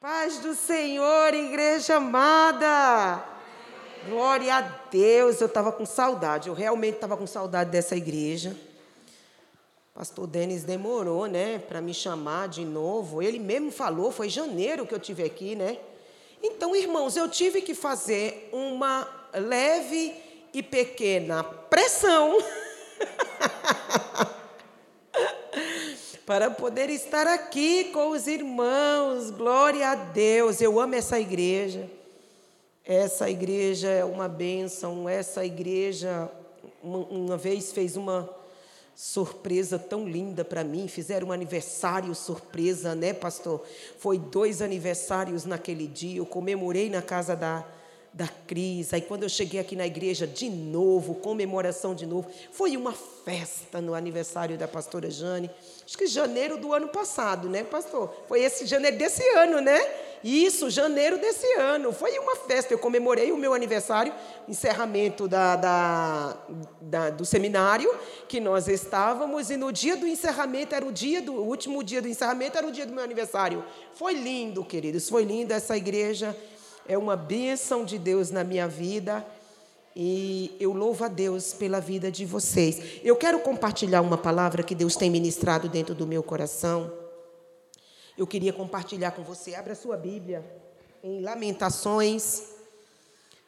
Paz do Senhor, igreja amada. Glória a Deus. Eu estava com saudade, eu realmente estava com saudade dessa igreja. Pastor Denis demorou, né, para me chamar de novo. Ele mesmo falou, foi janeiro que eu tive aqui, né? Então, irmãos, eu tive que fazer uma leve e pequena pressão para poder estar aqui com os irmãos. Glória a Deus. Eu amo essa igreja. Essa igreja é uma bênção. Essa igreja, uma, uma vez, fez uma surpresa tão linda para mim. Fizeram um aniversário surpresa, né, pastor? Foi dois aniversários naquele dia. Eu comemorei na casa da, da Cris. Aí, quando eu cheguei aqui na igreja, de novo, comemoração de novo. Foi uma festa no aniversário da pastora Jane acho que janeiro do ano passado, né, pastor? Foi esse janeiro desse ano, né? Isso, janeiro desse ano. Foi uma festa. Eu comemorei o meu aniversário, encerramento da, da, da, do seminário que nós estávamos, e no dia do encerramento, era o dia do o último dia do encerramento, era o dia do meu aniversário. Foi lindo, queridos, foi lindo. Essa igreja é uma bênção de Deus na minha vida. E eu louvo a Deus pela vida de vocês. Eu quero compartilhar uma palavra que Deus tem ministrado dentro do meu coração. Eu queria compartilhar com você. Abra sua Bíblia em Lamentações.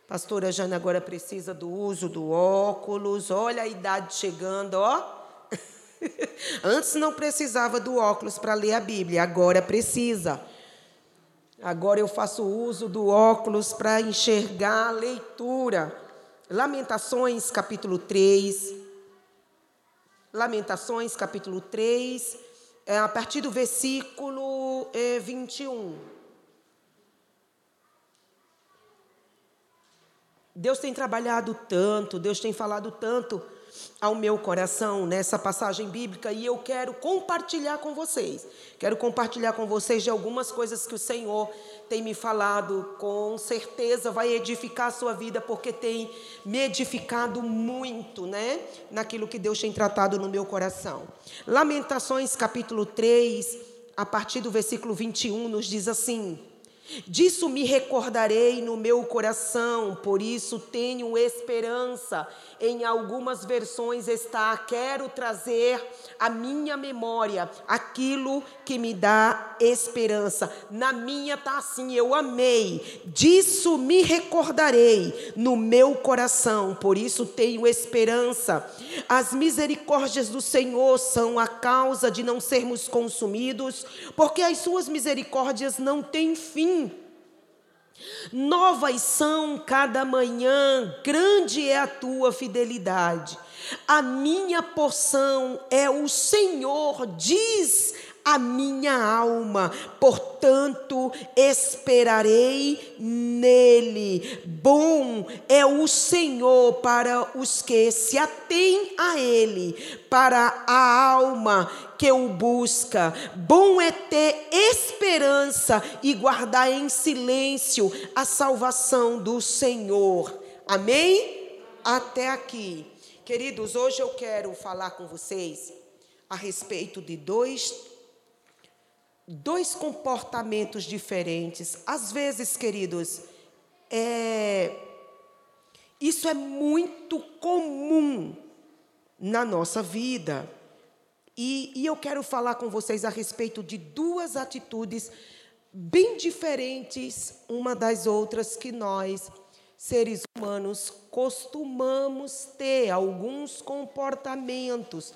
Pastora Jana agora precisa do uso do óculos. Olha a idade chegando, ó. Antes não precisava do óculos para ler a Bíblia, agora precisa. Agora eu faço uso do óculos para enxergar a leitura. Lamentações, capítulo 3. Lamentações, capítulo 3, é, a partir do versículo é, 21. Deus tem trabalhado tanto, Deus tem falado tanto ao meu coração nessa passagem bíblica e eu quero compartilhar com vocês. Quero compartilhar com vocês de algumas coisas que o Senhor tem me falado, com certeza vai edificar a sua vida, porque tem me edificado muito, né? Naquilo que Deus tem tratado no meu coração. Lamentações, capítulo 3, a partir do versículo 21, nos diz assim. Disso me recordarei no meu coração, por isso tenho esperança. Em algumas versões está: quero trazer à minha memória aquilo que me dá esperança. Na minha está assim: eu amei. Disso me recordarei no meu coração, por isso tenho esperança. As misericórdias do Senhor são a causa de não sermos consumidos, porque as suas misericórdias não têm fim. Novas são cada manhã, grande é a tua fidelidade. A minha porção é o Senhor, diz a minha alma, portanto esperarei nele. Bom é o Senhor para os que se atêm a ele, para a alma que o busca. Bom é ter esperança e guardar em silêncio a salvação do Senhor. Amém? Até aqui. Queridos, hoje eu quero falar com vocês a respeito de dois dois comportamentos diferentes. Às vezes, queridos, é, isso é muito comum na nossa vida. E, e eu quero falar com vocês a respeito de duas atitudes bem diferentes uma das outras que nós, seres humanos, costumamos ter, alguns comportamentos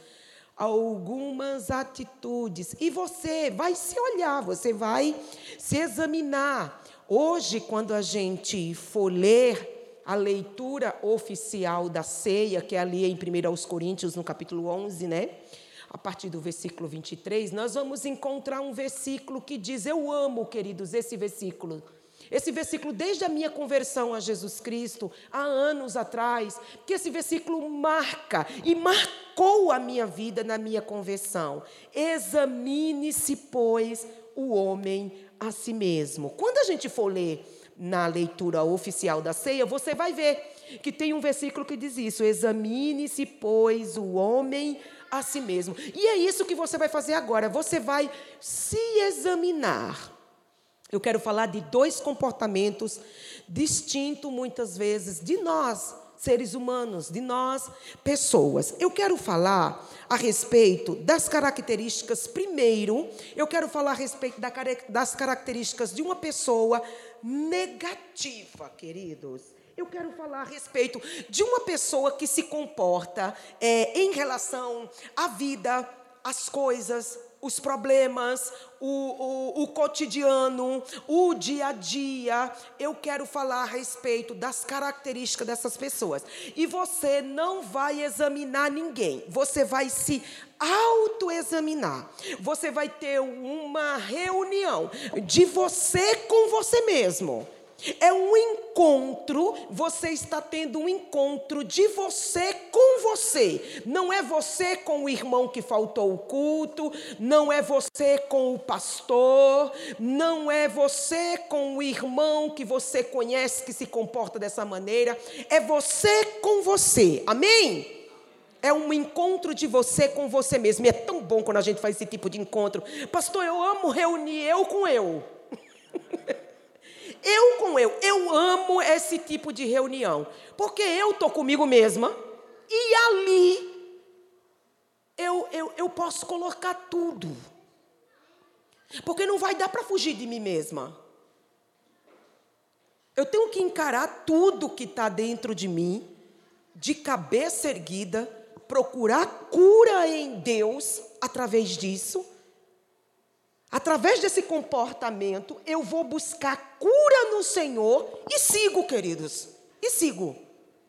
algumas atitudes. E você vai se olhar, você vai se examinar. Hoje, quando a gente for ler a leitura oficial da ceia, que é ali em 1 Coríntios, no capítulo 11, né? A partir do versículo 23, nós vamos encontrar um versículo que diz: Eu amo, queridos, esse versículo. Esse versículo, desde a minha conversão a Jesus Cristo, há anos atrás, que esse versículo marca e marcou a minha vida na minha conversão. Examine-se, pois, o homem a si mesmo. Quando a gente for ler na leitura oficial da ceia, você vai ver que tem um versículo que diz isso: examine-se, pois, o homem a si mesmo. E é isso que você vai fazer agora. Você vai se examinar Eu quero falar de dois comportamentos distintos, muitas vezes, de nós, seres humanos, de nós, pessoas. Eu quero falar a respeito das características, primeiro, eu quero falar a respeito das características de uma pessoa negativa, queridos. Eu quero falar a respeito de uma pessoa que se comporta é, em relação à vida, às coisas, os problemas, o, o, o, cotidiano, o dia a dia. Eu quero falar a respeito das características dessas pessoas. E você não vai examinar ninguém, você vai se autoexaminar. Você vai ter uma reunião de você com você mesmo. É um encontro, você está tendo um encontro de você com você. Não é você com o irmão que faltou o culto, não é você com o pastor, não é você com o irmão que você conhece que se comporta dessa maneira, é você com você. Amém? É um encontro de você com você mesmo. E é tão bom quando a gente faz esse tipo de encontro. Pastor, eu amo reunir eu com eu. Eu com eu. Eu amo esse tipo de reunião. Porque eu estou comigo mesma e ali eu, eu, eu posso colocar tudo. Porque não vai dar para fugir de mim mesma. Eu tenho que encarar tudo que está dentro de mim, de cabeça erguida, procurar cura em Deus através disso Através desse comportamento, eu vou buscar cura no Senhor e sigo, queridos. E sigo.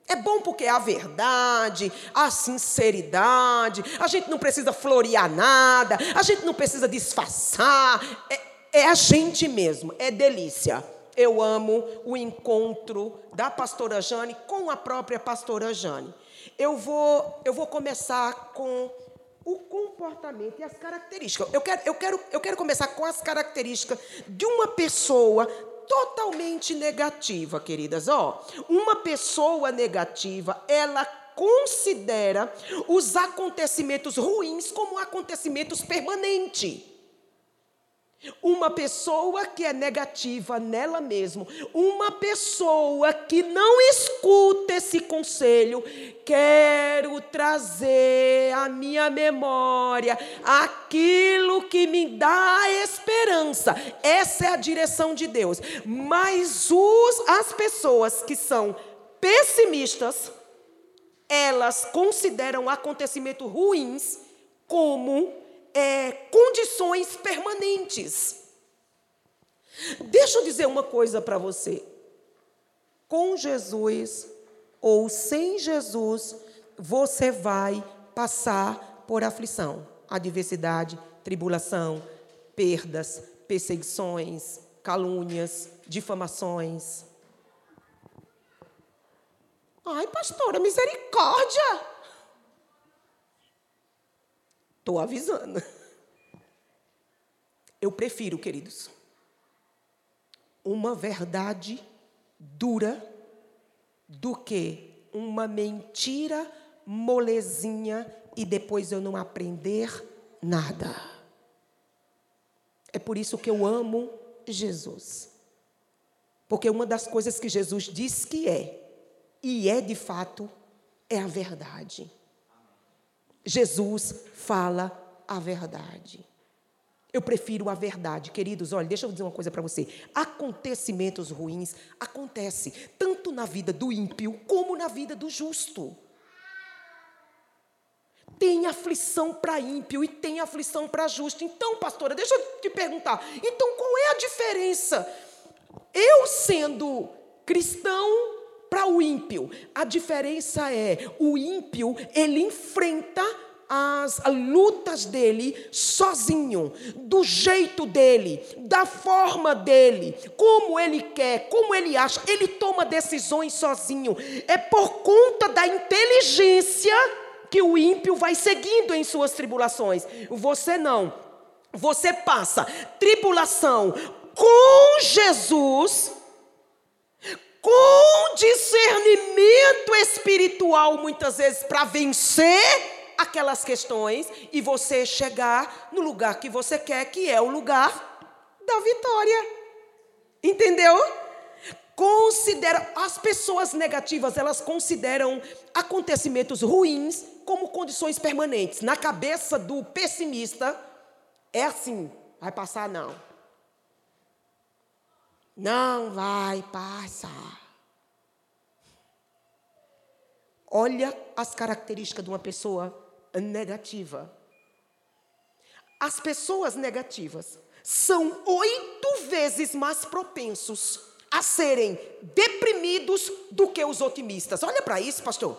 É bom porque a verdade, a sinceridade, a gente não precisa florear nada, a gente não precisa disfarçar, é, é a gente mesmo, é delícia. Eu amo o encontro da pastora Jane com a própria pastora Jane. Eu vou, eu vou começar com o comportamento e as características. Eu quero, eu, quero, eu quero começar com as características de uma pessoa totalmente negativa, queridas. Ó, uma pessoa negativa, ela considera os acontecimentos ruins como acontecimentos permanentes. Uma pessoa que é negativa nela mesma, uma pessoa que não escuta esse conselho, quero trazer à minha memória aquilo que me dá esperança. Essa é a direção de Deus. Mas os, as pessoas que são pessimistas, elas consideram acontecimentos ruins como é, condições permanentes. Deixa eu dizer uma coisa para você. Com Jesus ou sem Jesus, você vai passar por aflição, adversidade, tribulação, perdas, perseguições, calúnias, difamações. Ai, pastora, misericórdia! Estou avisando. Eu prefiro, queridos, uma verdade dura do que uma mentira molezinha e depois eu não aprender nada. É por isso que eu amo Jesus. Porque uma das coisas que Jesus diz que é, e é de fato, é a verdade. Jesus fala a verdade. Eu prefiro a verdade, queridos. Olha, deixa eu dizer uma coisa para você. Acontecimentos ruins acontecem tanto na vida do ímpio como na vida do justo. Tem aflição para ímpio e tem aflição para justo. Então, pastora, deixa eu te perguntar. Então, qual é a diferença? Eu sendo cristão para o ímpio. A diferença é, o ímpio, ele enfrenta as lutas dele sozinho, do jeito dele, da forma dele, como ele quer, como ele acha, ele toma decisões sozinho. É por conta da inteligência que o ímpio vai seguindo em suas tribulações. Você não. Você passa tribulação com Jesus com discernimento espiritual, muitas vezes, para vencer aquelas questões e você chegar no lugar que você quer, que é o lugar da vitória. Entendeu? Considera as pessoas negativas, elas consideram acontecimentos ruins como condições permanentes. Na cabeça do pessimista é assim, vai passar não. Não vai passar. Olha as características de uma pessoa negativa. As pessoas negativas são oito vezes mais propensos a serem deprimidos do que os otimistas. Olha para isso, pastor.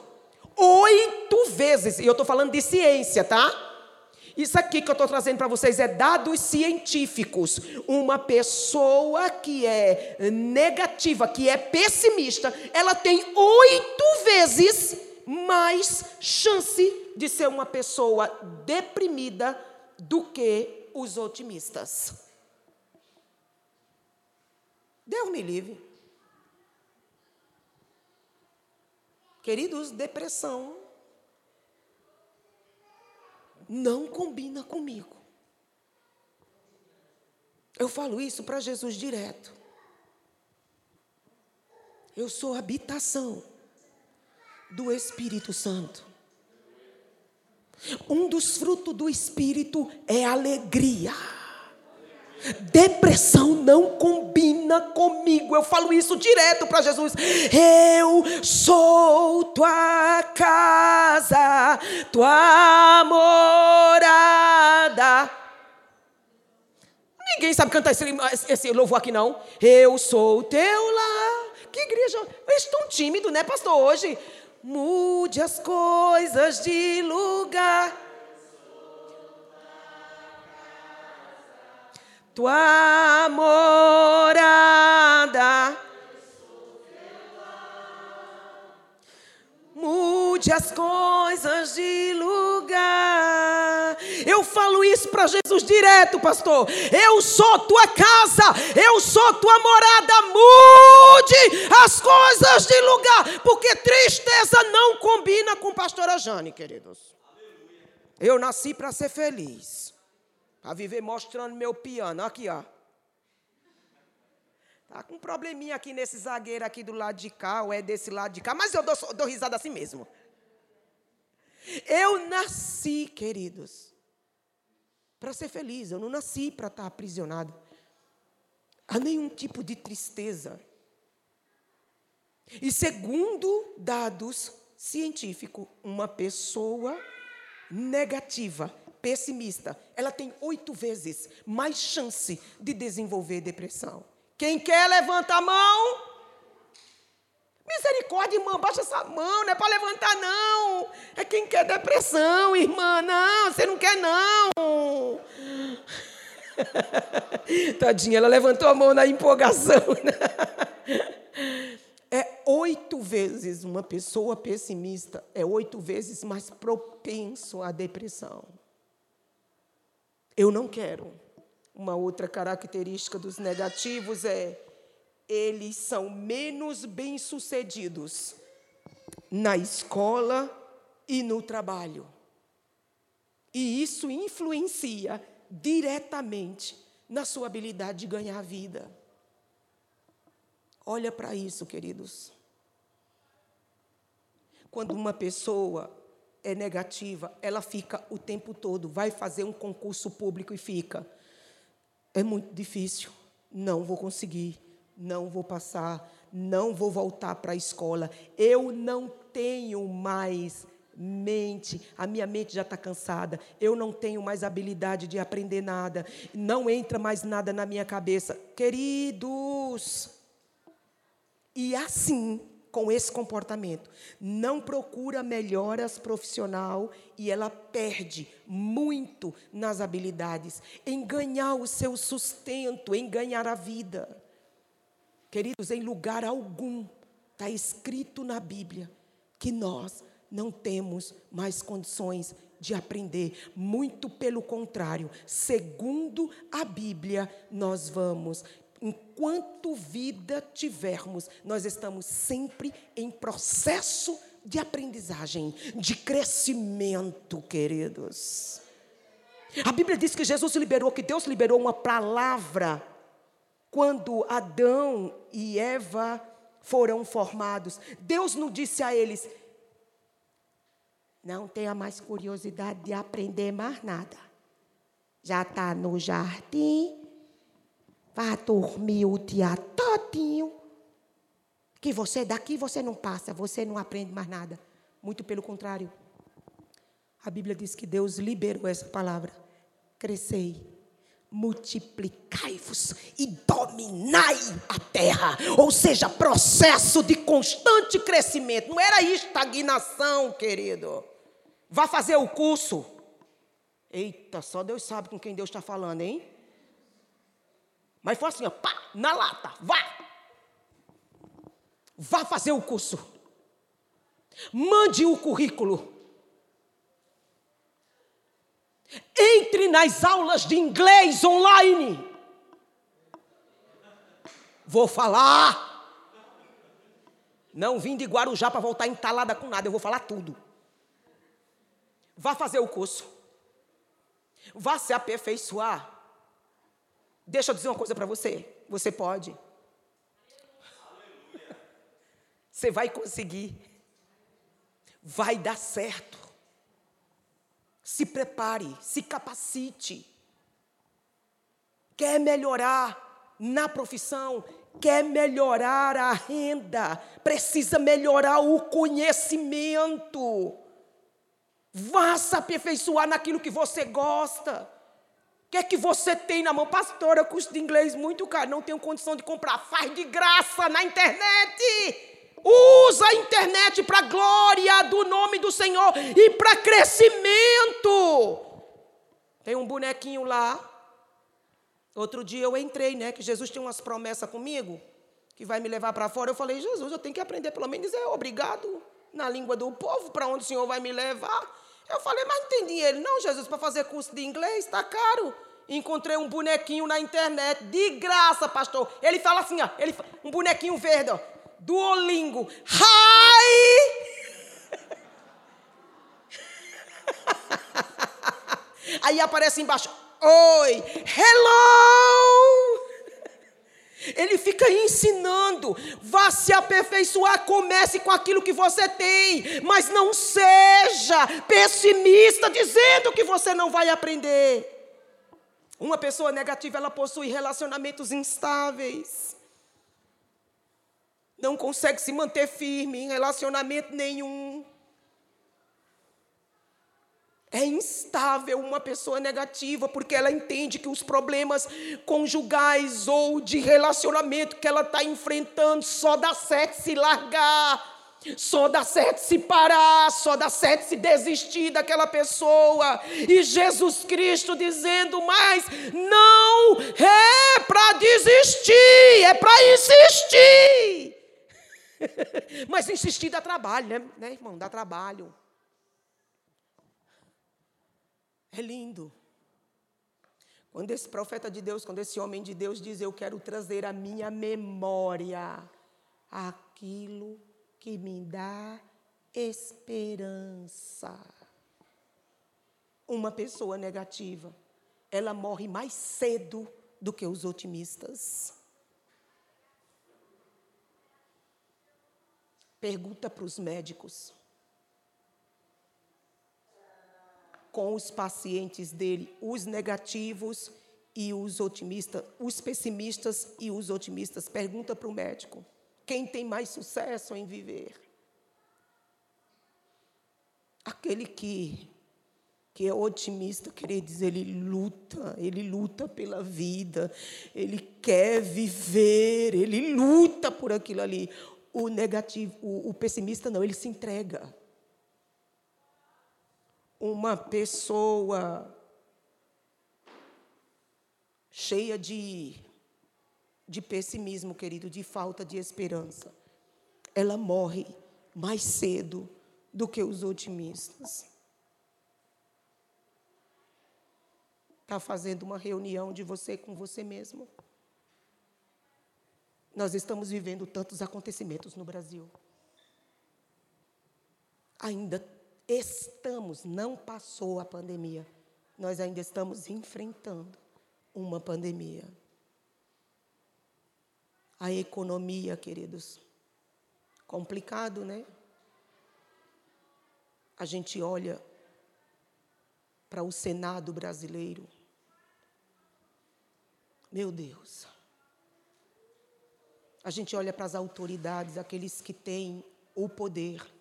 Oito vezes. E eu estou falando de ciência, tá? Isso aqui que eu estou trazendo para vocês é dados científicos. Uma pessoa que é negativa, que é pessimista, ela tem oito vezes mais chance de ser uma pessoa deprimida do que os otimistas. Deus me livre. Queridos, depressão não combina comigo. Eu falo isso para Jesus direto. Eu sou habitação do Espírito Santo. Um dos frutos do Espírito é alegria. Depressão não combina comigo. Eu falo isso direto para Jesus. Eu sou tua casa, tua morada. Ninguém sabe cantar esse, esse louvor aqui, não. Eu sou teu lar. Que igreja. Eles estão tímidos, né, pastor, hoje? Mude as coisas de lugar. Tua morada. Mude as coisas de lugar. Eu falo isso para Jesus direto, pastor. Eu sou tua casa, eu sou tua morada. Mude as coisas de lugar, porque tristeza não combina com pastora Jane, queridos. Eu nasci para ser feliz. A viver mostrando meu piano. Aqui, ó. Tá com um probleminha aqui nesse zagueiro aqui do lado de cá, ou é desse lado de cá, mas eu dou, dou risada assim mesmo. Eu nasci, queridos, para ser feliz. Eu não nasci para estar aprisionado a nenhum tipo de tristeza. E segundo dados científicos, uma pessoa negativa pessimista, ela tem oito vezes mais chance de desenvolver depressão. Quem quer, levanta a mão. Misericórdia, irmã, baixa essa mão, não é para levantar, não. É quem quer depressão, irmã. Não, você não quer, não. Tadinha, ela levantou a mão na empolgação. É oito vezes uma pessoa pessimista, é oito vezes mais propenso à depressão. Eu não quero. Uma outra característica dos negativos é eles são menos bem-sucedidos na escola e no trabalho. E isso influencia diretamente na sua habilidade de ganhar vida. Olha para isso, queridos. Quando uma pessoa é negativa, ela fica o tempo todo, vai fazer um concurso público e fica. É muito difícil, não vou conseguir, não vou passar, não vou voltar para a escola, eu não tenho mais mente, a minha mente já está cansada, eu não tenho mais habilidade de aprender nada, não entra mais nada na minha cabeça. Queridos, e assim com esse comportamento, não procura melhoras profissional e ela perde muito nas habilidades, em ganhar o seu sustento, em ganhar a vida. Queridos, em lugar algum está escrito na Bíblia que nós não temos mais condições de aprender, muito pelo contrário, segundo a Bíblia, nós vamos enquanto vida tivermos, nós estamos sempre em processo de aprendizagem, de crescimento, queridos. A Bíblia diz que Jesus liberou, que Deus liberou uma palavra quando Adão e Eva foram formados, Deus não disse a eles: não tenha mais curiosidade de aprender mais nada. Já está no jardim, vai dormir o dia todinho. Que você daqui você não passa, você não aprende mais nada. Muito pelo contrário. A Bíblia diz que Deus liberou essa palavra. Crescei, multiplicai-vos e dominai a terra. Ou seja, processo de constante crescimento. Não era estagnação, querido. Vá fazer o curso. Eita, só Deus sabe com quem Deus está falando, hein? Mas foi assim, ó, pá, na lata, vá. Vá fazer o curso. Mande o currículo. Entre nas aulas de inglês online. Vou falar. Não vim de Guarujá para voltar entalada com nada, eu vou falar tudo. Vá fazer o curso. Vá se aperfeiçoar. Deixa eu dizer uma coisa para você. Você pode. Você vai conseguir. Vai dar certo. Se prepare, se capacite. Quer melhorar na profissão, quer melhorar a renda, precisa melhorar o conhecimento. Vá se aperfeiçoar naquilo que você gosta. O que é que você tem na mão? Pastora, custo de inglês muito caro, não tenho condição de comprar. Faz de graça na internet. Usa a internet para a glória do nome do Senhor e para crescimento. Tem um bonequinho lá. Outro dia eu entrei, né? Que Jesus tem umas promessas comigo, que vai me levar para fora. Eu falei, Jesus, eu tenho que aprender pelo menos dizer obrigado na língua do povo, para onde o Senhor vai me levar. Eu falei, mas não tem dinheiro. Não, Jesus, para fazer curso de inglês está caro. Encontrei um bonequinho na internet, de graça, pastor. Ele fala assim, ó, ele, um bonequinho verde, ó, Duolingo. Hi! Aí aparece embaixo, oi, hello! Ele fica ensinando, vá se aperfeiçoar, comece com aquilo que você tem, mas não seja pessimista dizendo que você não vai aprender. Uma pessoa negativa, ela possui relacionamentos instáveis. Não consegue se manter firme em relacionamento nenhum. É instável uma pessoa negativa, porque ela entende que os problemas conjugais ou de relacionamento que ela está enfrentando só dá certo se largar. Só dá certo se parar, só dá certo se desistir daquela pessoa. E Jesus Cristo dizendo: Mas não é para desistir, é para insistir. Mas insistir dá trabalho, né, né, irmão? Dá trabalho. É lindo. Quando esse profeta de Deus, quando esse homem de Deus diz: Eu quero trazer à minha memória aquilo que me dá esperança. Uma pessoa negativa, ela morre mais cedo do que os otimistas. Pergunta para os médicos. Com os pacientes dele, os negativos e os otimistas, os pessimistas e os otimistas. Pergunta para o médico: quem tem mais sucesso em viver? Aquele que que é otimista, queridos, ele luta, ele luta pela vida, ele quer viver, ele luta por aquilo ali. O negativo, o, o pessimista não, ele se entrega uma pessoa cheia de, de pessimismo, querido, de falta de esperança, ela morre mais cedo do que os otimistas. Está fazendo uma reunião de você com você mesmo. Nós estamos vivendo tantos acontecimentos no Brasil. Ainda estamos, não passou a pandemia, nós ainda estamos enfrentando uma pandemia. A economia, queridos. Complicado, né? A gente olha para o Senado brasileiro. Meu Deus. A gente olha para as autoridades, aqueles que têm o poder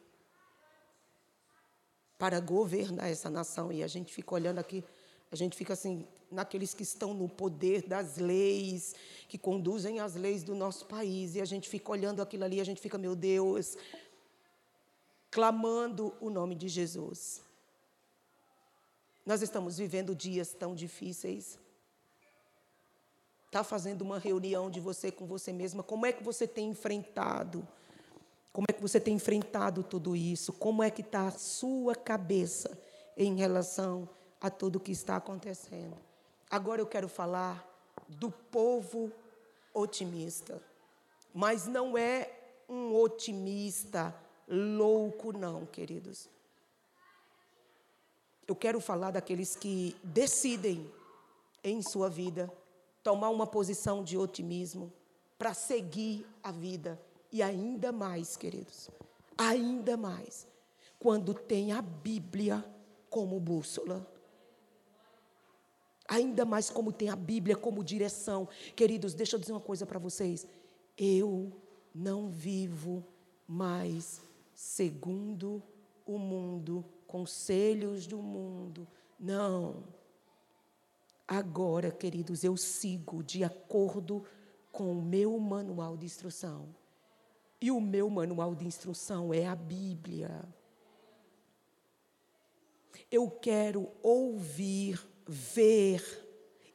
para governar essa nação, e a gente fica olhando aqui, a gente fica assim, naqueles que estão no poder das leis, que conduzem as leis do nosso país, e a gente fica olhando aquilo ali, a gente fica, meu Deus, clamando o nome de Jesus. Nós estamos vivendo dias tão difíceis está fazendo uma reunião de você com você mesma, como é que você tem enfrentado? Como é que você tem enfrentado tudo isso? Como é que está a sua cabeça em relação a tudo o que está acontecendo? Agora eu quero falar do povo otimista. Mas não é um otimista louco, não, queridos. Eu quero falar daqueles que decidem em sua vida tomar uma posição de otimismo para seguir a vida. E ainda mais, queridos, ainda mais, quando tem a Bíblia como bússola. Ainda mais como tem a Bíblia como direção. Queridos, deixa eu dizer uma coisa para vocês. Eu não vivo mais segundo o mundo, conselhos do mundo. Não. Agora, queridos, eu sigo de acordo com o meu manual de instrução. E o meu manual de instrução é a Bíblia. Eu quero ouvir, ver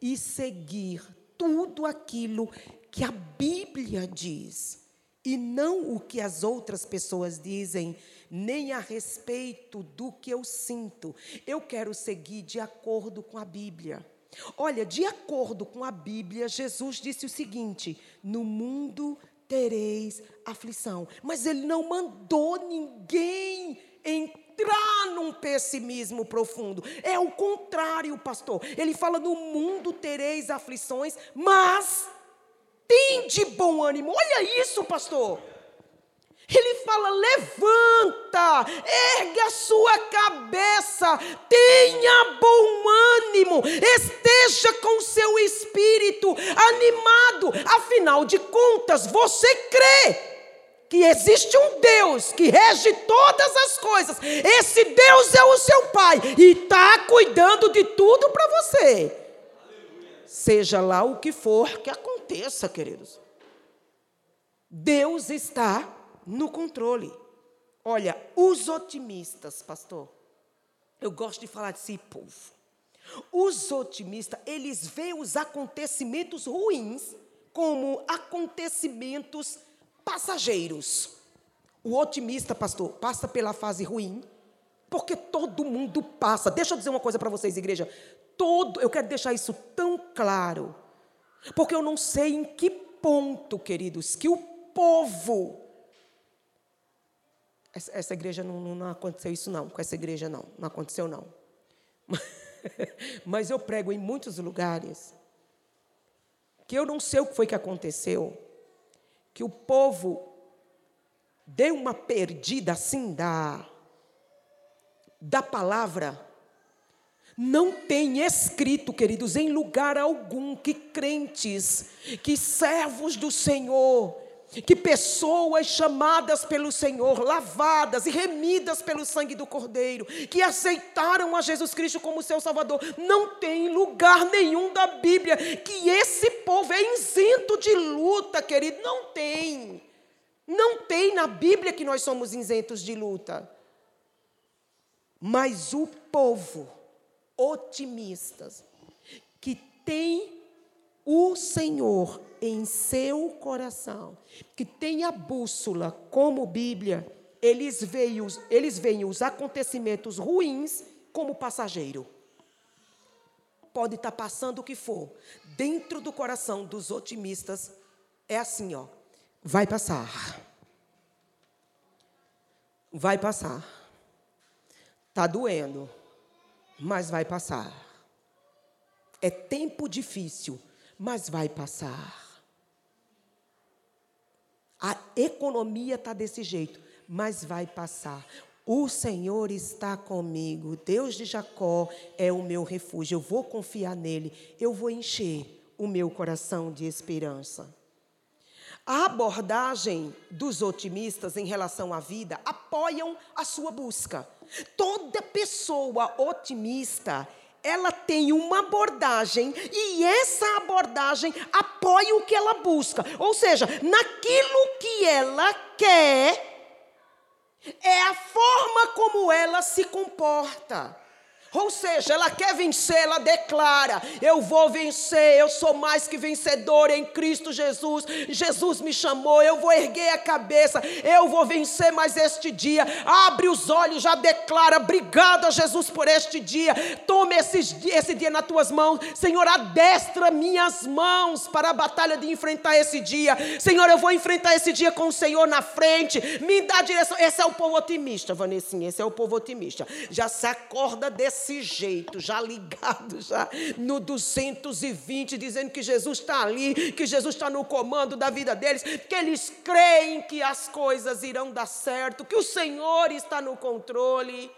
e seguir tudo aquilo que a Bíblia diz, e não o que as outras pessoas dizem, nem a respeito do que eu sinto. Eu quero seguir de acordo com a Bíblia. Olha, de acordo com a Bíblia, Jesus disse o seguinte: no mundo tereis aflição. Mas ele não mandou ninguém entrar num pessimismo profundo. É o contrário, pastor. Ele fala: no mundo tereis aflições, mas tem de bom ânimo. Olha isso, pastor. Ele fala: levanta, ergue a sua cabeça, tenha bom ânimo, esteja com seu espírito animado. Afinal de contas, você crê que existe um Deus que rege todas as coisas. Esse Deus é o seu Pai e está cuidando de tudo para você. Seja lá o que for que aconteça, queridos. Deus está no controle. Olha, os otimistas, pastor, eu gosto de falar de si, povo. Os otimistas, eles veem os acontecimentos ruins como acontecimentos passageiros. O otimista, pastor, passa pela fase ruim, porque todo mundo passa. Deixa eu dizer uma coisa para vocês, igreja. Todo, eu quero deixar isso tão claro, porque eu não sei em que ponto, queridos, que o povo essa, essa igreja não, não, não, aconteceu isso, não. Com essa igreja, não. Não aconteceu, não. Mas eu prego em muitos lugares que eu não sei o que foi que aconteceu, que o povo deu uma perdida assim da, da palavra. Não tem escrito, queridos, em lugar algum que crentes, que servos do Senhor, que pessoas chamadas pelo Senhor, lavadas e remidas pelo sangue do Cordeiro, que aceitaram a Jesus Cristo como seu Salvador, não tem lugar nenhum da Bíblia que esse povo é isento de luta, querido, não tem. Não tem na Bíblia que nós somos isentos de luta. Mas o povo otimistas que tem o Senhor em seu coração, que tem a bússola como Bíblia, eles veem os, eles veem os acontecimentos ruins como passageiro. Pode estar passando o que for, dentro do coração dos otimistas, é assim, ó, vai passar. Vai passar. Está doendo, mas vai passar. É tempo difícil, mas vai passar. A economia está desse jeito, mas vai passar. O Senhor está comigo, Deus de Jacó é o meu refúgio. Eu vou confiar nele, eu vou encher o meu coração de esperança. A abordagem dos otimistas em relação à vida apoiam a sua busca. Toda pessoa otimista, ela tem uma abordagem e essa abordagem apoia o que ela busca. Ou seja, naquilo que ela quer, é a forma como ela se comporta. Ou seja, ela quer vencer, ela declara: Eu vou vencer, eu sou mais que vencedor em Cristo Jesus. Jesus me chamou, eu vou erguer a cabeça, eu vou vencer mais este dia. Abre os olhos, já declara: Obrigado a Jesus por este dia. Tome esse, esse dia nas tuas mãos, Senhor. Adestra minhas mãos para a batalha de enfrentar esse dia. Senhor, eu vou enfrentar esse dia com o Senhor na frente. Me dá direção. Esse é o povo otimista, Vanessinha. Esse é o povo otimista. Já se acorda desse desse jeito, já ligado já no 220, dizendo que Jesus está ali, que Jesus está no comando da vida deles, que eles creem que as coisas irão dar certo, que o Senhor está no controle.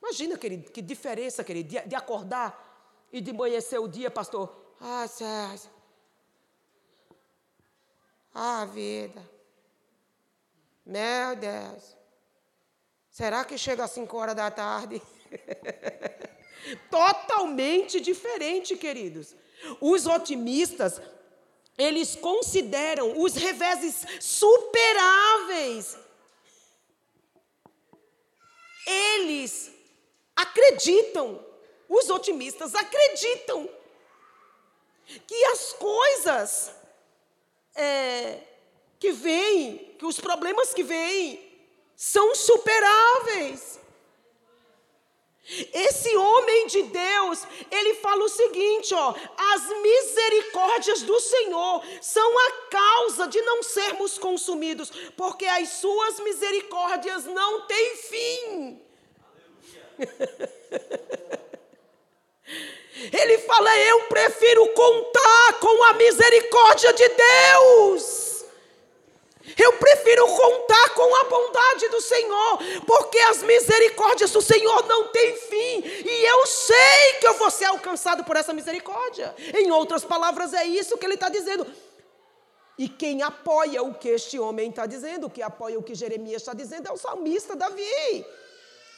Imagina, querido, que diferença, querido, de, de acordar e de amanhecer o dia, pastor. Ah, César. Ah, vida. Meu Deus. Será que chega às 5 horas da tarde? Totalmente diferente, queridos. Os otimistas, eles consideram os reveses superáveis. Eles acreditam, os otimistas acreditam que as coisas é, que vêm, que os problemas que vêm, são superáveis. Esse homem de Deus, ele fala o seguinte, ó: as misericórdias do Senhor são a causa de não sermos consumidos, porque as suas misericórdias não têm fim. ele fala: eu prefiro contar com a misericórdia de Deus eu prefiro contar com a bondade do Senhor, porque as misericórdias do Senhor não têm fim, e eu sei que eu vou ser alcançado por essa misericórdia. Em outras palavras, é isso que ele está dizendo. E quem apoia o que este homem está dizendo, que apoia o que Jeremias está dizendo, é o salmista Davi.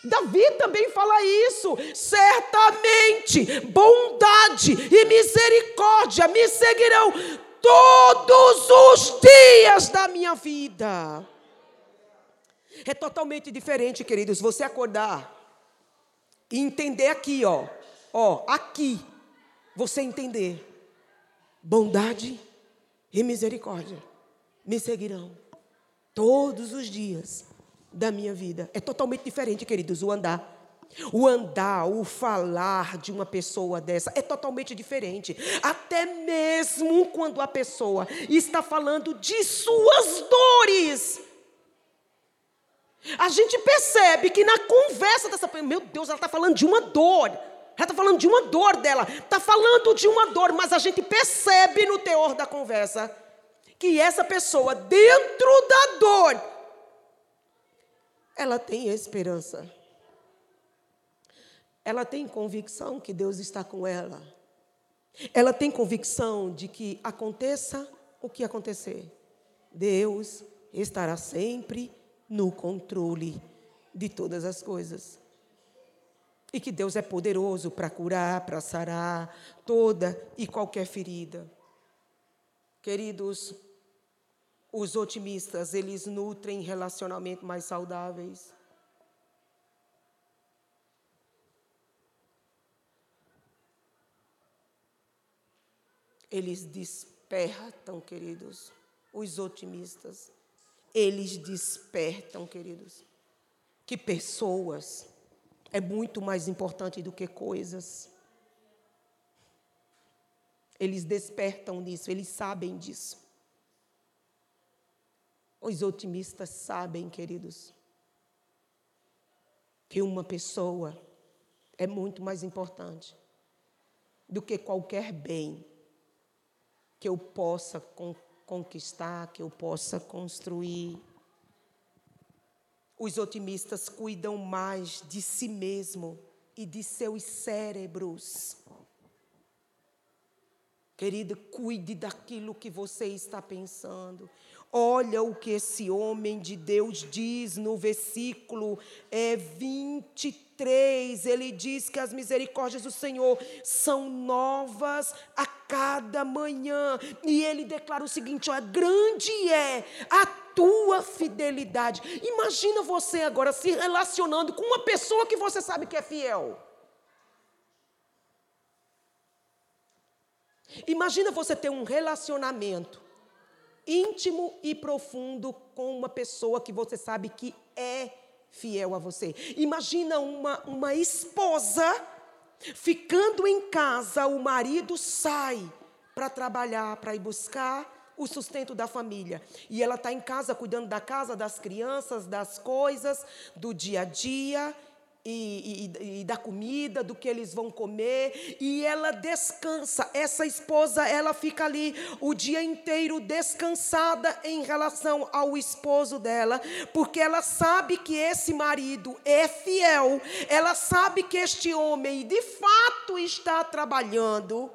Davi também fala isso. Certamente, bondade e misericórdia me seguirão todos os dias da minha vida. É totalmente diferente, queridos, você acordar e entender aqui, ó, ó, aqui, você entender bondade e misericórdia me seguirão todos os dias da minha vida. É totalmente diferente, queridos, o andar o andar, o falar de uma pessoa dessa é totalmente diferente. Até mesmo quando a pessoa está falando de suas dores. A gente percebe que na conversa dessa pessoa, meu Deus, ela está falando de uma dor. Ela está falando de uma dor dela. Está falando de uma dor, mas a gente percebe no teor da conversa que essa pessoa, dentro da dor, ela tem esperança ela tem convicção que Deus está com ela. Ela tem convicção de que aconteça o que acontecer, Deus estará sempre no controle de todas as coisas. E que Deus é poderoso para curar, para sarar toda e qualquer ferida. Queridos, os otimistas, eles nutrem relacionamentos mais saudáveis. Eles despertam, queridos, os otimistas. Eles despertam, queridos, que pessoas é muito mais importante do que coisas. Eles despertam nisso, eles sabem disso. Os otimistas sabem, queridos, que uma pessoa é muito mais importante do que qualquer bem que eu possa conquistar, que eu possa construir. Os otimistas cuidam mais de si mesmo e de seus cérebros. Querida, cuide daquilo que você está pensando. Olha o que esse homem de Deus diz no versículo é, 23. Ele diz que as misericórdias do Senhor são novas a cada manhã. E ele declara o seguinte: ó, grande é a tua fidelidade. Imagina você agora se relacionando com uma pessoa que você sabe que é fiel. Imagina você ter um relacionamento íntimo e profundo com uma pessoa que você sabe que é fiel a você. Imagina uma, uma esposa ficando em casa, o marido sai para trabalhar, para ir buscar o sustento da família. E ela está em casa cuidando da casa, das crianças, das coisas, do dia a dia e, e, e, da comida, do que eles vão comer, e ela descansa. Essa esposa, ela fica ali o dia inteiro descansada em relação ao esposo dela, porque ela sabe que esse marido é fiel, ela sabe que este homem de fato está trabalhando.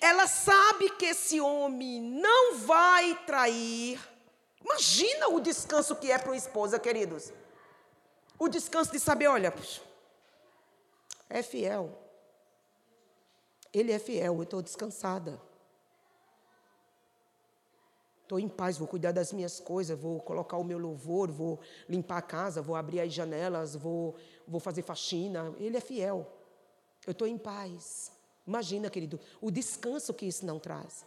Ela sabe que esse homem não vai trair. Imagina o descanso que é para uma esposa, queridos o descanso de saber, olha, é fiel. Ele é fiel, eu estou descansada. Estou em paz, vou cuidar das minhas coisas, vou colocar o meu louvor, vou limpar a casa, vou abrir as janelas, vou, vou fazer faxina. Ele é fiel. Eu estou em paz. Imagina, querido, o descanso que isso não traz.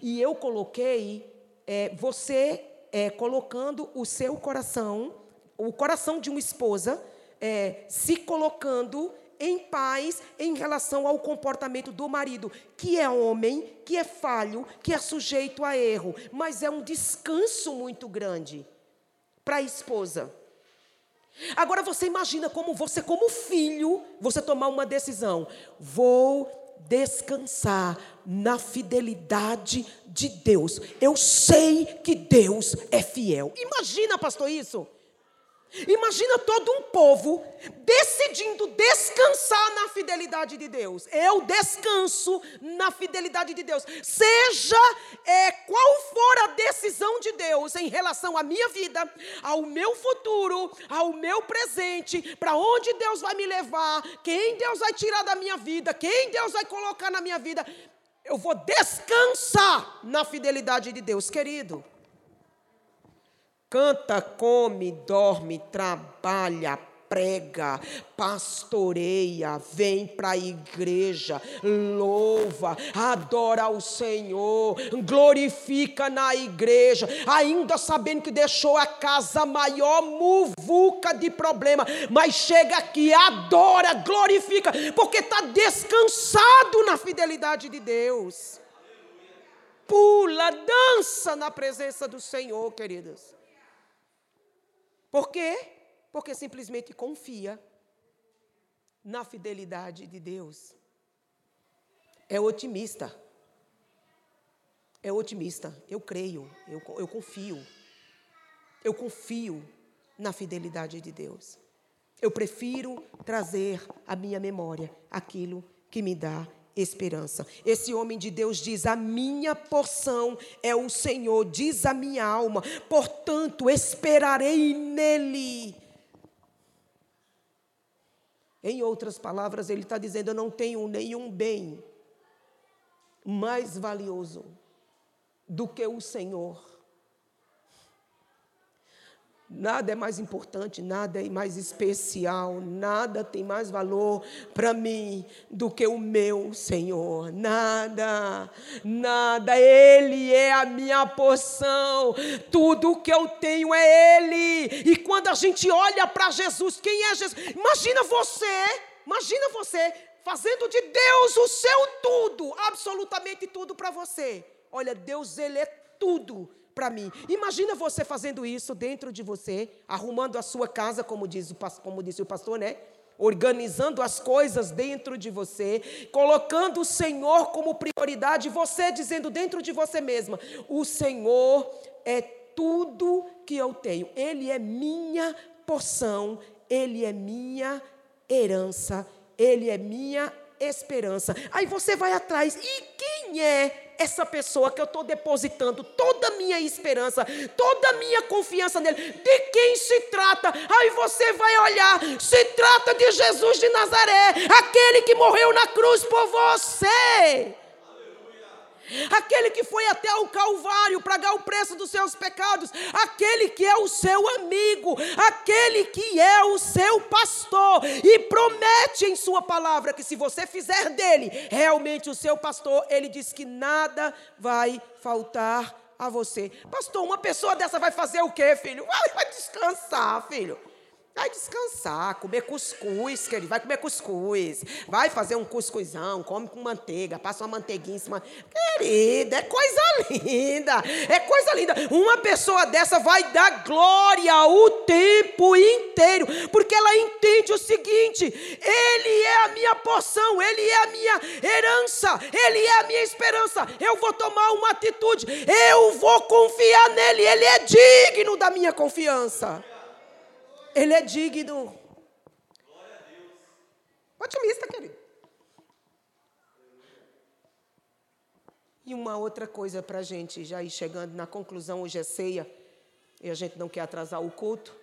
E eu coloquei é, você é, colocando o seu coração o coração de uma esposa é, se colocando em paz em relação ao comportamento do marido, que é homem, que é falho, que é sujeito a erro, mas é um descanso muito grande para a esposa. Agora você imagina como você, como filho, você tomar uma decisão: vou descansar na fidelidade de Deus. Eu sei que Deus é fiel. Imagina, pastor, isso. Imagina todo um povo decidindo descansar na fidelidade de Deus. Eu descanso na fidelidade de Deus. Seja é, qual for a decisão de Deus em relação à minha vida, ao meu futuro, ao meu presente, para onde Deus vai me levar, quem Deus vai tirar da minha vida, quem Deus vai colocar na minha vida, eu vou descansar na fidelidade de Deus, querido. Canta, come, dorme, trabalha, prega, pastoreia, vem para a igreja, louva, adora ao Senhor, glorifica na igreja, ainda sabendo que deixou a casa maior muvuca de problema, mas chega aqui, adora, glorifica, porque está descansado na fidelidade de Deus. Pula, dança na presença do Senhor, queridos. Por quê? Porque simplesmente confia na fidelidade de Deus. É otimista. É otimista. Eu creio, eu, eu confio. Eu confio na fidelidade de Deus. Eu prefiro trazer à minha memória aquilo que me dá esperança. Esse homem de Deus diz: A minha porção é o Senhor, diz a minha alma, portanto esperarei nele. Em outras palavras, ele está dizendo: Eu não tenho nenhum bem mais valioso do que o Senhor. Nada é mais importante, nada é mais especial, nada tem mais valor para mim do que o meu Senhor. Nada, nada. Ele é a minha porção. Tudo que eu tenho é Ele. E quando a gente olha para Jesus, quem é Jesus? Imagina você, imagina você fazendo de Deus o seu tudo, absolutamente tudo para você. Olha, Deus, Ele é tudo para mim. Imagina você fazendo isso dentro de você, arrumando a sua casa, como, diz o, como disse o pastor, né? organizando as coisas dentro de você, colocando o Senhor como prioridade, você dizendo dentro de você mesma: o Senhor é tudo que eu tenho, Ele é minha porção, Ele é minha herança, Ele é minha esperança. Aí você vai atrás, e quem é essa pessoa que eu estou depositando toda a minha esperança, toda a minha confiança nele, de quem se trata? Aí você vai olhar, se trata de Jesus de Nazaré, aquele que morreu na cruz por você. Aquele que foi até o Calvário pagar o preço dos seus pecados, aquele que é o seu amigo, aquele que é o seu pastor, e promete em Sua palavra que se você fizer dele realmente o seu pastor, ele diz que nada vai faltar a você. Pastor, uma pessoa dessa vai fazer o quê, filho? Vai, vai descansar, filho. Vai descansar, comer cuscuz, querido. Vai comer cuscuz. Vai fazer um cuscuzão, come com manteiga, passa uma manteiguinha em cima. Querida, é coisa linda. É coisa linda. Uma pessoa dessa vai dar glória o tempo inteiro. Porque ela entende o seguinte: Ele é a minha porção, Ele é a minha herança, Ele é a minha esperança. Eu vou tomar uma atitude, eu vou confiar nele, Ele é digno da minha confiança. Ele é digno. Otimista, querido. E uma outra coisa para a gente já ir chegando na conclusão, hoje é ceia, e a gente não quer atrasar o culto.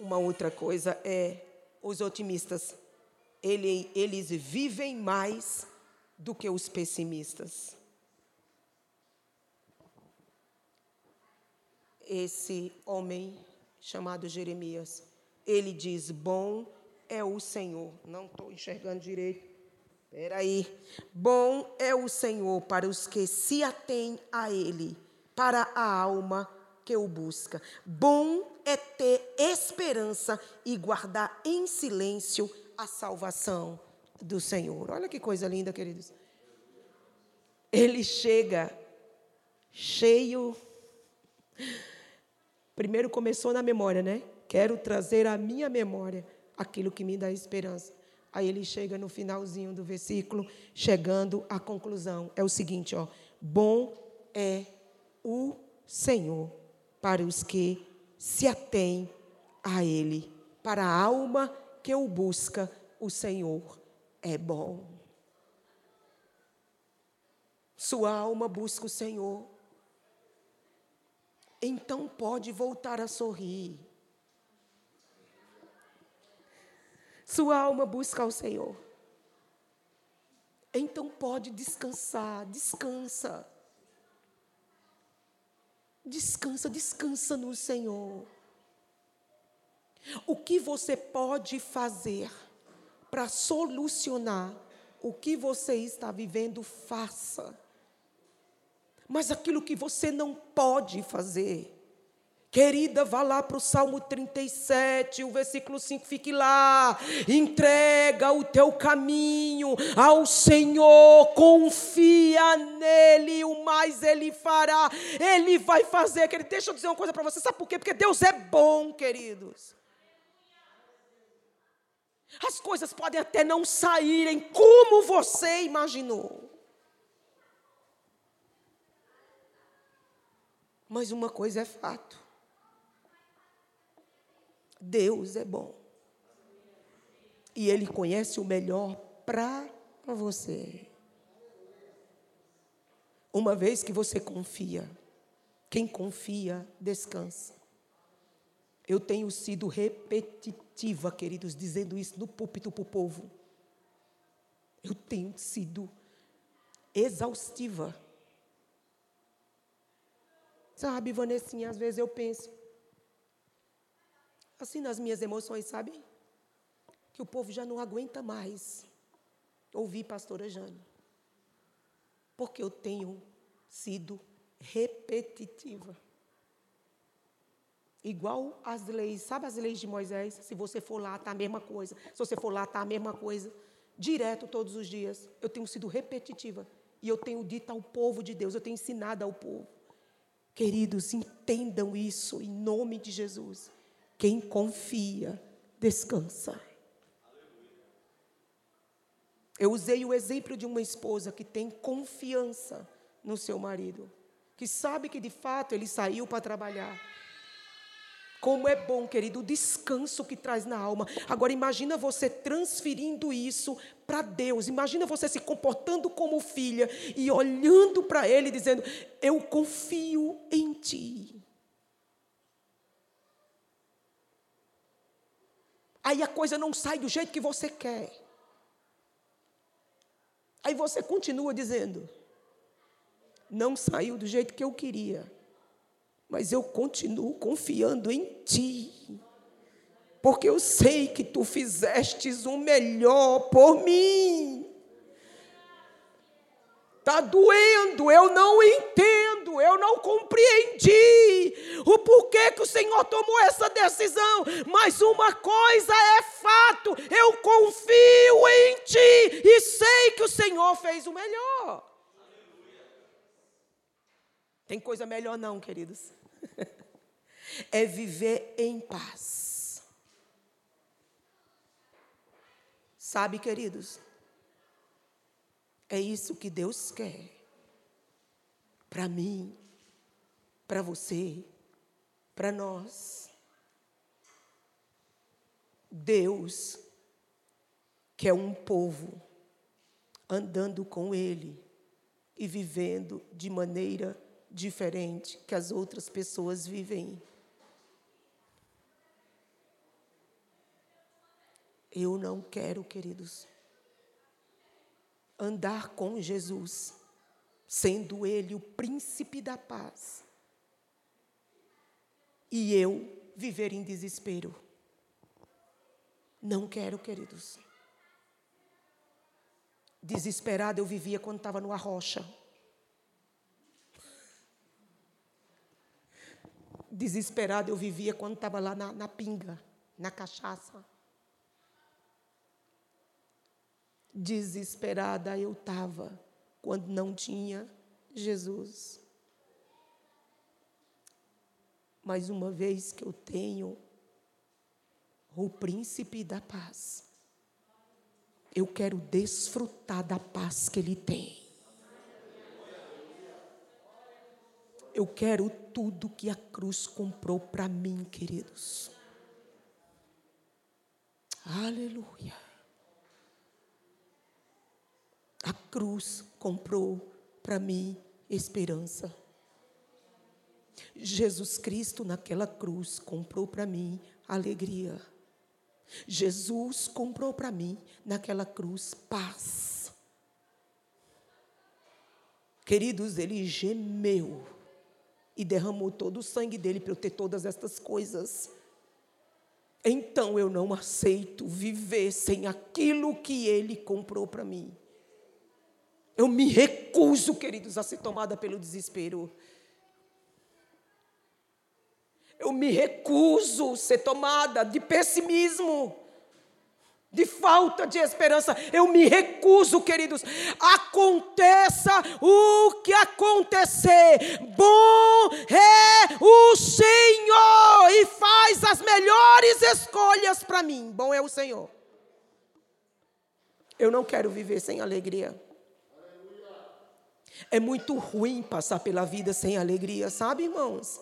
Uma outra coisa é os otimistas. Ele, eles vivem mais do que os pessimistas. Esse homem chamado Jeremias. Ele diz: Bom é o Senhor. Não estou enxergando direito. Espera aí. Bom é o Senhor para os que se atêm a Ele, para a alma que o busca. Bom é ter esperança e guardar em silêncio a salvação do Senhor. Olha que coisa linda, queridos. Ele chega cheio Primeiro começou na memória, né? Quero trazer à minha memória aquilo que me dá esperança. Aí ele chega no finalzinho do versículo, chegando à conclusão. É o seguinte, ó: Bom é o Senhor para os que se atêm a ele, para a alma que o busca, o Senhor é bom. Sua alma busca o Senhor então pode voltar a sorrir. Sua alma busca ao Senhor. Então pode descansar, descansa. Descansa, descansa no Senhor. O que você pode fazer para solucionar o que você está vivendo, faça. Mas aquilo que você não pode fazer, Querida, vá lá para o Salmo 37, o versículo 5, fique lá. Entrega o teu caminho ao Senhor, confia nele, o mais ele fará. Ele vai fazer. Querido, deixa eu dizer uma coisa para você, sabe por quê? Porque Deus é bom, queridos. As coisas podem até não saírem como você imaginou. Mas uma coisa é fato: Deus é bom. E Ele conhece o melhor para você. Uma vez que você confia, quem confia, descansa. Eu tenho sido repetitiva, queridos, dizendo isso no púlpito para o povo. Eu tenho sido exaustiva. Sabe, Vanessinha, às vezes eu penso, assim nas minhas emoções, sabe? Que o povo já não aguenta mais ouvir pastora Jane. Porque eu tenho sido repetitiva. Igual as leis, sabe as leis de Moisés? Se você for lá, está a mesma coisa. Se você for lá, está a mesma coisa. Direto todos os dias. Eu tenho sido repetitiva. E eu tenho dito ao povo de Deus, eu tenho ensinado ao povo. Queridos, entendam isso em nome de Jesus. Quem confia, descansa. Eu usei o exemplo de uma esposa que tem confiança no seu marido, que sabe que de fato ele saiu para trabalhar. Como é bom, querido, o descanso que traz na alma. Agora imagina você transferindo isso para Deus. Imagina você se comportando como filha e olhando para ele dizendo: "Eu confio em ti". Aí a coisa não sai do jeito que você quer. Aí você continua dizendo: não saiu do jeito que eu queria, mas eu continuo confiando em ti, porque eu sei que tu fizestes o melhor por mim. Está doendo, eu não entendo, eu não compreendi o porquê que o Senhor tomou essa decisão, mas uma coisa é fato, eu confio em Ti e sei que o Senhor fez o melhor. Tem coisa melhor não, queridos. É viver em paz. Sabe, queridos? É isso que Deus quer. Para mim, para você, para nós. Deus quer um povo andando com Ele e vivendo de maneira diferente que as outras pessoas vivem. Eu não quero, queridos, andar com Jesus, sendo Ele o príncipe da paz, e eu viver em desespero. Não quero, queridos. Desesperada eu vivia quando estava no arrocha. Desesperada eu vivia quando estava lá na, na pinga, na cachaça. Desesperada eu estava quando não tinha Jesus. Mas uma vez que eu tenho o príncipe da paz, eu quero desfrutar da paz que ele tem. Eu quero tudo que a cruz comprou para mim, queridos. Aleluia. A cruz comprou para mim esperança. Jesus Cristo naquela cruz comprou para mim alegria. Jesus comprou para mim naquela cruz paz. Queridos, ele gemeu e derramou todo o sangue dele para eu ter todas estas coisas. Então eu não aceito viver sem aquilo que ele comprou para mim. Eu me recuso, queridos, a ser tomada pelo desespero. Eu me recuso a ser tomada de pessimismo, de falta de esperança. Eu me recuso, queridos. Aconteça o que acontecer, bom é o Senhor e faz as melhores escolhas para mim. Bom é o Senhor. Eu não quero viver sem alegria. É muito ruim passar pela vida sem alegria, sabe, irmãos?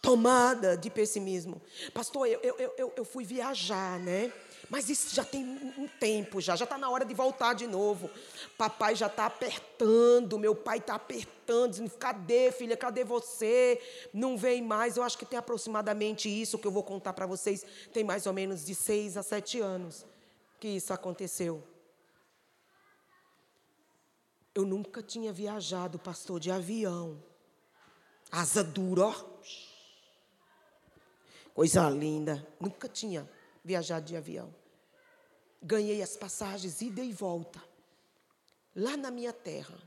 Tomada de pessimismo. Pastor, eu, eu, eu, eu fui viajar, né? Mas isso já tem um tempo, já já está na hora de voltar de novo. Papai já está apertando, meu pai está apertando, dizendo: cadê, filha, cadê você? Não vem mais. Eu acho que tem aproximadamente isso que eu vou contar para vocês. Tem mais ou menos de seis a sete anos que isso aconteceu. Eu nunca tinha viajado, pastor, de avião. Asa dura, ó. Coisa linda. Nunca tinha viajado de avião. Ganhei as passagens ida e volta. Lá na minha terra.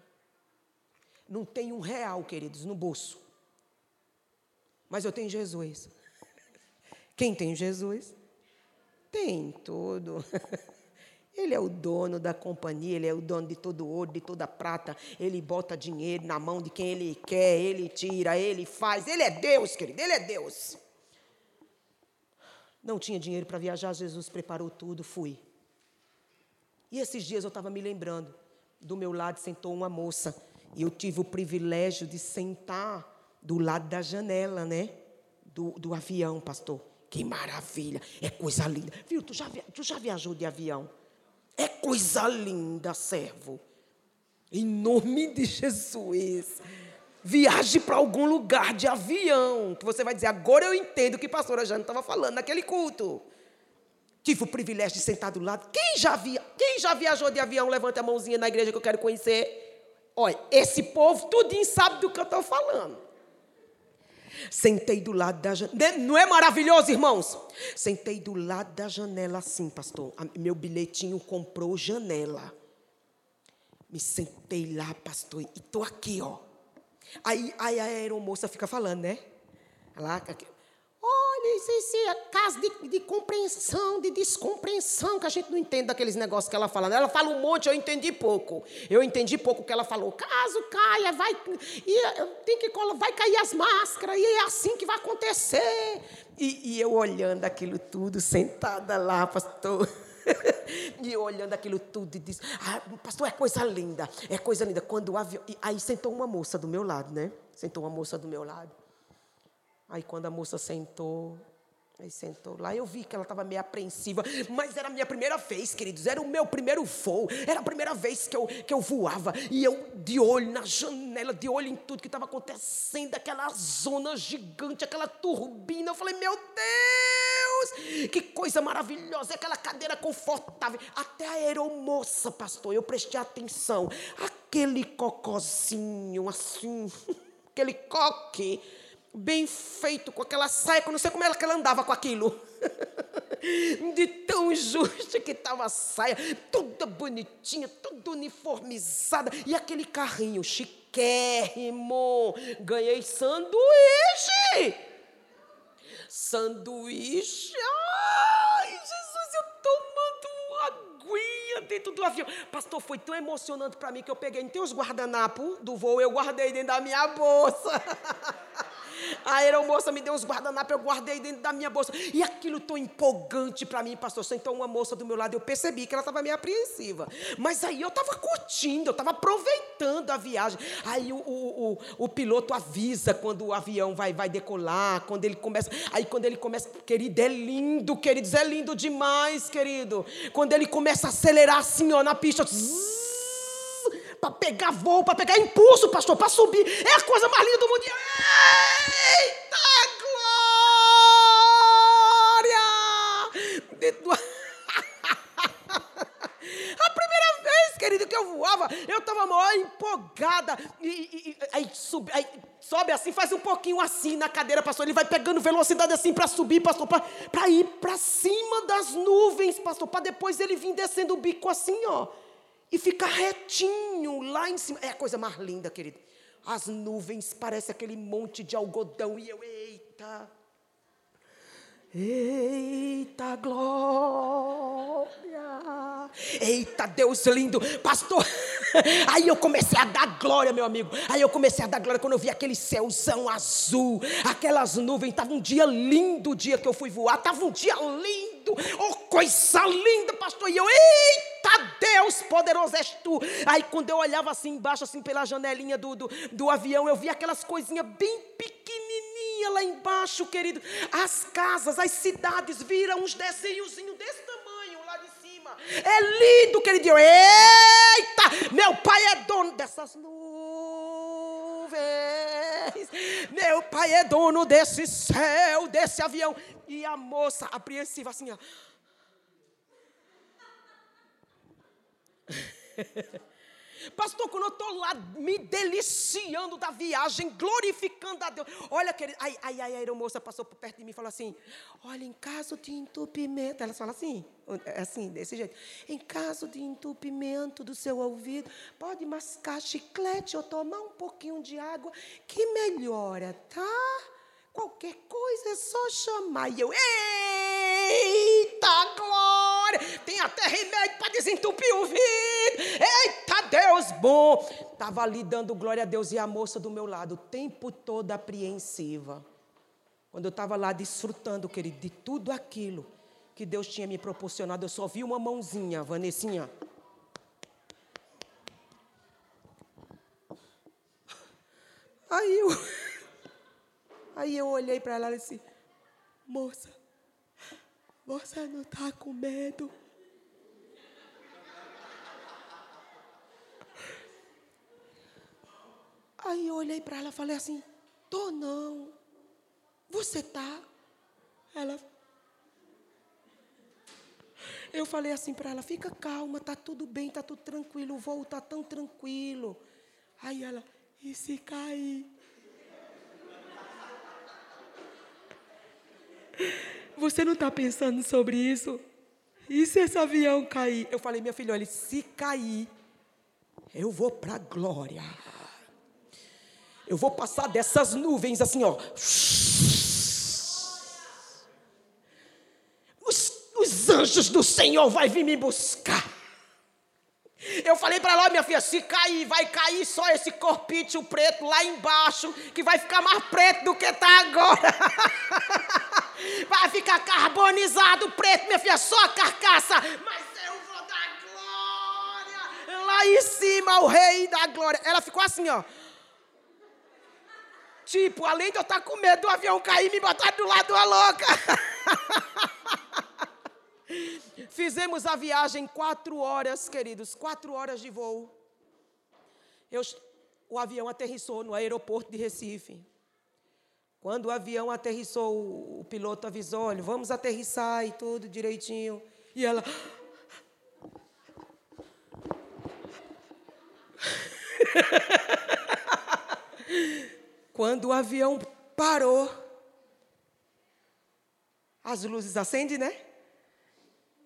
Não tem um real, queridos, no bolso. Mas eu tenho Jesus. Quem tem Jesus? Tem tudo. Ele é o dono da companhia, ele é o dono de todo ouro, de toda prata. Ele bota dinheiro na mão de quem ele quer, ele tira, ele faz. Ele é Deus, querido, ele é Deus. Não tinha dinheiro para viajar, Jesus preparou tudo, fui. E esses dias eu estava me lembrando, do meu lado sentou uma moça, e eu tive o privilégio de sentar do lado da janela, né? Do, do avião, pastor. Que maravilha, é coisa linda. Viu, tu já, tu já viajou de avião? É coisa linda, servo. Em nome de Jesus. Viaje para algum lugar de avião, que você vai dizer, agora eu entendo o que a pastora Jane estava falando naquele culto. Tive o privilégio de sentar do lado. Quem já, via, quem já viajou de avião, levanta a mãozinha na igreja que eu quero conhecer. Olha, esse povo tudinho sabe do que eu estou falando. Sentei do lado da janela. Né, não é maravilhoso, irmãos? Sentei do lado da janela assim, pastor. Meu bilhetinho comprou janela. Me sentei lá, pastor, e estou aqui, ó. Aí, aí a aeromoça fica falando, né? Lá, Olha, isso, isso é caso de, de, compreensão, de descompreensão, que a gente não entende daqueles negócios que ela fala. Ela fala um monte, eu entendi pouco. Eu entendi pouco o que ela falou. Caso caia, vai, e, tem que, vai cair as máscaras, e é assim que vai acontecer. E, e eu olhando aquilo tudo, sentada lá, pastor. e olhando aquilo tudo e disse: ah, Pastor, é coisa linda, é coisa linda. Quando o avião. E aí sentou uma moça do meu lado, né? Sentou uma moça do meu lado. Aí quando a moça sentou, aí sentou lá, eu vi que ela estava meio apreensiva, mas era a minha primeira vez, queridos, era o meu primeiro voo, era a primeira vez que eu, que eu voava, e eu de olho na janela, de olho em tudo que estava acontecendo, aquela zona gigante, aquela turbina, eu falei, meu Deus, que coisa maravilhosa, aquela cadeira confortável, até a aeromoça, pastor, eu prestei atenção, aquele cocozinho assim, aquele coque, bem feito, com aquela saia, que eu não sei como ela, que ela andava com aquilo. De tão justa que estava a saia, toda bonitinha, toda uniformizada. E aquele carrinho chiquérrimo. Ganhei sanduíche. Sanduíche. Ai, Jesus, eu tomando aguinha dentro do avião. Pastor, foi tão emocionante para mim que eu peguei, tem os guardanapos do voo, eu guardei dentro da minha bolsa. A aeromoça me deu uns guardanapos, eu guardei dentro da minha bolsa. E aquilo tão empolgante para mim, pastor. Sentou uma moça do meu lado, eu percebi que ela estava meio apreensiva. Mas aí eu estava curtindo, eu estava aproveitando a viagem. Aí o, o, o, o, piloto avisa quando o avião vai, vai decolar, quando ele começa. Aí quando ele começa, querido, é lindo, queridos, é lindo demais, querido. Quando ele começa a acelerar assim, ó, na pista. Zzz, para pegar voo, para pegar impulso, pastor, para subir. É a coisa mais linda do mundo. Eita glória! A primeira vez, querido, que eu voava, eu estava maior empolgada. E, e, e aí, sub, aí, sobe assim, faz um pouquinho assim na cadeira, pastor. Ele vai pegando velocidade assim para subir, pastor, para ir para cima das nuvens, pastor, para depois ele vir descendo o bico assim, ó e ficar retinho lá em cima. É a coisa mais linda, querido. As nuvens parecem aquele monte de algodão e eu, eita. Eita glória! Eita Deus lindo, pastor. Aí eu comecei a dar glória, meu amigo. Aí eu comecei a dar glória quando eu vi aquele céuzão azul, aquelas nuvens. Tava um dia lindo o dia que eu fui voar. Tava um dia lindo, oh coisa linda, pastor. E eu, eita Deus, poderoso és tu. Aí quando eu olhava assim embaixo, assim pela janelinha do, do, do avião, eu vi aquelas coisinhas bem pequenininhas lá embaixo, querido, as casas, as cidades viram uns desenhozinhos desse tamanho lá de cima. É lindo, querido. Eita, meu pai é dono dessas nuvens. Meu pai é dono desse céu, desse avião. E a moça apreensiva assim, ó. Pastor, quando eu estou lá me deliciando da viagem, glorificando a Deus. Olha, querido, aí, aí, aí a aeromoça passou por perto de mim e falou assim: Olha, em caso de entupimento, ela fala assim, é assim, desse jeito. Em caso de entupimento do seu ouvido, pode mascar chiclete ou tomar um pouquinho de água, que melhora, tá? Qualquer coisa é só chamar. E eu, eita glória! Tem até remédio para desentupir o ouvido. Eita Deus bom! Estava ali dando glória a Deus e a moça do meu lado, o tempo todo apreensiva. Quando eu estava lá desfrutando, querido, de tudo aquilo que Deus tinha me proporcionado, eu só vi uma mãozinha, Vanessinha. Aí eu, aí eu olhei para ela e disse, moça, você não está com medo? Aí eu olhei para ela e falei assim, tô não. Você tá? Ela. Eu falei assim para ela: fica calma, tá tudo bem, tá tudo tranquilo, o voo tá tão tranquilo. Aí ela, e se cair? Você não está pensando sobre isso? E se esse avião cair? Eu falei, minha filha, olha, se cair, eu vou para a glória. Eu vou passar dessas nuvens assim, ó. os anjos do Senhor vai vir me buscar. Eu falei para ela, minha filha, se cair, vai cair só esse corpício preto lá embaixo, que vai ficar mais preto do que está agora. vai ficar carbonizado preto, minha filha, só a carcaça. Mas eu vou dar glória. Lá em cima, o rei da glória. Ela ficou assim, ó. Tipo, além de eu estar tá com medo do avião cair, me botar do lado da louca. Fizemos a viagem quatro horas, queridos, quatro horas de voo. Eu, o avião aterrissou no aeroporto de Recife. Quando o avião aterrissou, o, piloto avisou: olha, vamos aterrissar e tudo direitinho. E ela. Quando o avião parou, as luzes acendem, né?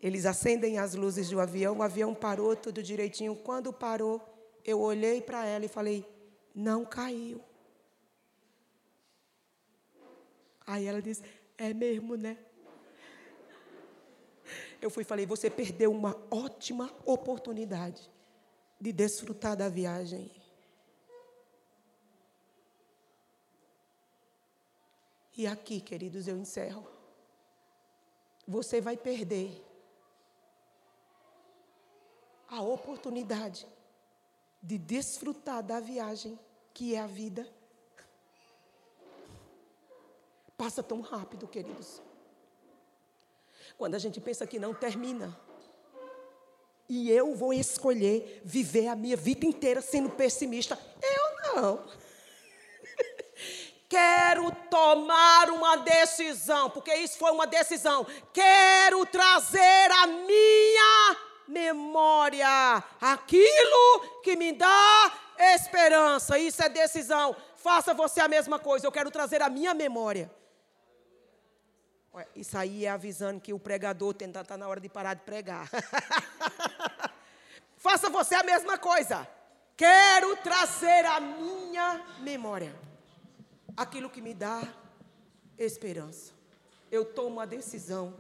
Eles acendem as luzes do avião, o avião parou tudo direitinho. Quando parou, eu olhei para ela e falei: não caiu. Aí ela disse: é mesmo, né? Eu fui e falei: você perdeu uma ótima oportunidade de desfrutar da viagem. E aqui, queridos, eu encerro. Você vai perder a oportunidade de desfrutar da viagem que é a vida. Passa tão rápido, queridos. Quando a gente pensa que não termina. E eu vou escolher viver a minha vida inteira sendo pessimista. Eu não. Quero tomar uma decisão, porque isso foi uma decisão. Quero trazer a minha memória, aquilo que me dá esperança. Isso é decisão. Faça você a mesma coisa. Eu quero trazer a minha memória. Isso aí é avisando que o pregador está tá na hora de parar de pregar. Faça você a mesma coisa. Quero trazer a minha memória. Aquilo que me dá esperança. Eu tomo a decisão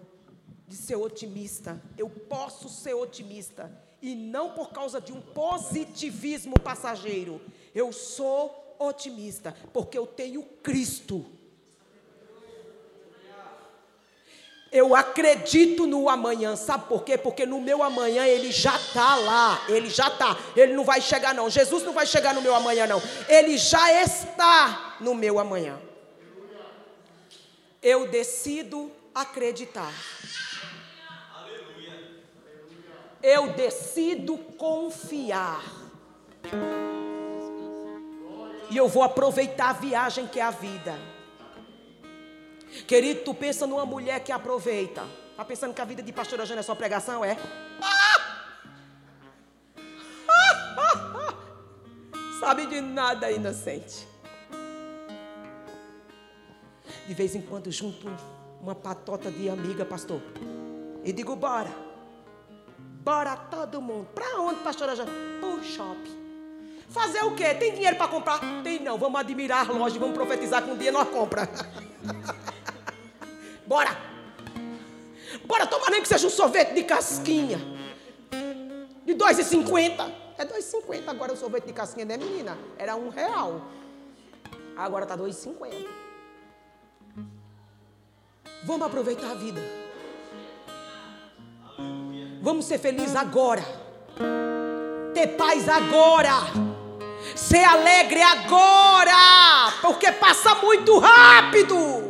de ser otimista. Eu posso ser otimista. E não por causa de um positivismo passageiro. Eu sou otimista porque eu tenho Cristo. Eu acredito no amanhã, sabe por quê? Porque no meu amanhã ele já está lá, ele já está, ele não vai chegar não, Jesus não vai chegar no meu amanhã não, ele já está no meu amanhã. Eu decido acreditar eu decido confiar. E eu vou aproveitar a viagem que é a vida. Querido, tu pensa numa mulher que aproveita. Tá pensando que a vida de pastora Jana é só pregação, é? Sabe de nada, inocente. De vez em quando junto uma patota de amiga, pastor. E digo, bora. Bora todo mundo. Para onde, pastora Jana? Para o shopping. Fazer o quê? Tem dinheiro para comprar? Tem não. Vamos admirar a loja vamos profetizar que um dia nós compra. Bora. Bora tomar nem que seja um sorvete de casquinha. De 2,50. É 2,50 agora o sorvete de casquinha, né, menina? Era um real. Agora tá 2,50. Vamos aproveitar a vida. Vamos ser felizes agora. Ter paz agora. Ser alegre agora. Porque passa muito rápido.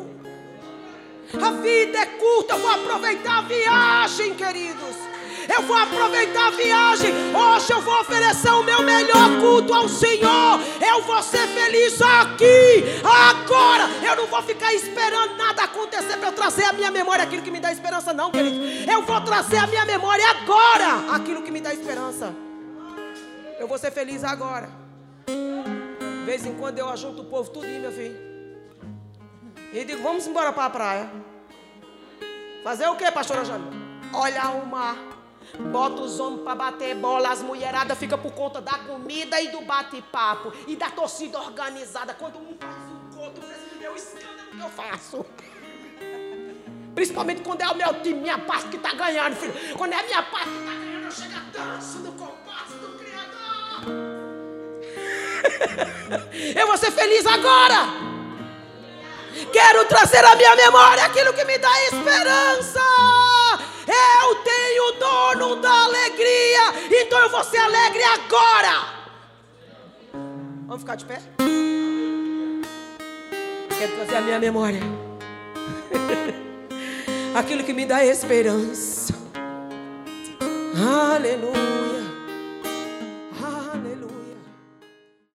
A vida é curta. Eu vou aproveitar a viagem, queridos. Eu vou aproveitar a viagem. Hoje eu vou oferecer o meu melhor culto ao Senhor. Eu vou ser feliz aqui, agora. Eu não vou ficar esperando nada acontecer para eu trazer a minha memória aquilo que me dá esperança, não, querido. Eu vou trazer a minha memória agora aquilo que me dá esperança. Eu vou ser feliz agora. De vez em quando eu ajunto o povo tudo, meu filho. E digo, vamos embora para a praia. Fazer o que, pastora Jânio? Olhar o mar. Bota os homens para bater bola, as mulheradas ficam por conta da comida e do bate-papo. E da torcida organizada. Quando um faz um tu pensa no meu escândalo que eu faço. Principalmente quando é o meu time, minha parte que está ganhando, filho. Quando é a minha parte que está ganhando, eu chego a dança do compasso do Criador. eu vou ser feliz agora. Quero trazer à minha memória aquilo que me dá esperança. Eu tenho o dono da alegria, então eu vou ser alegre agora. Vamos ficar de pé? Quero trazer a minha memória. Aquilo que me dá esperança. Aleluia.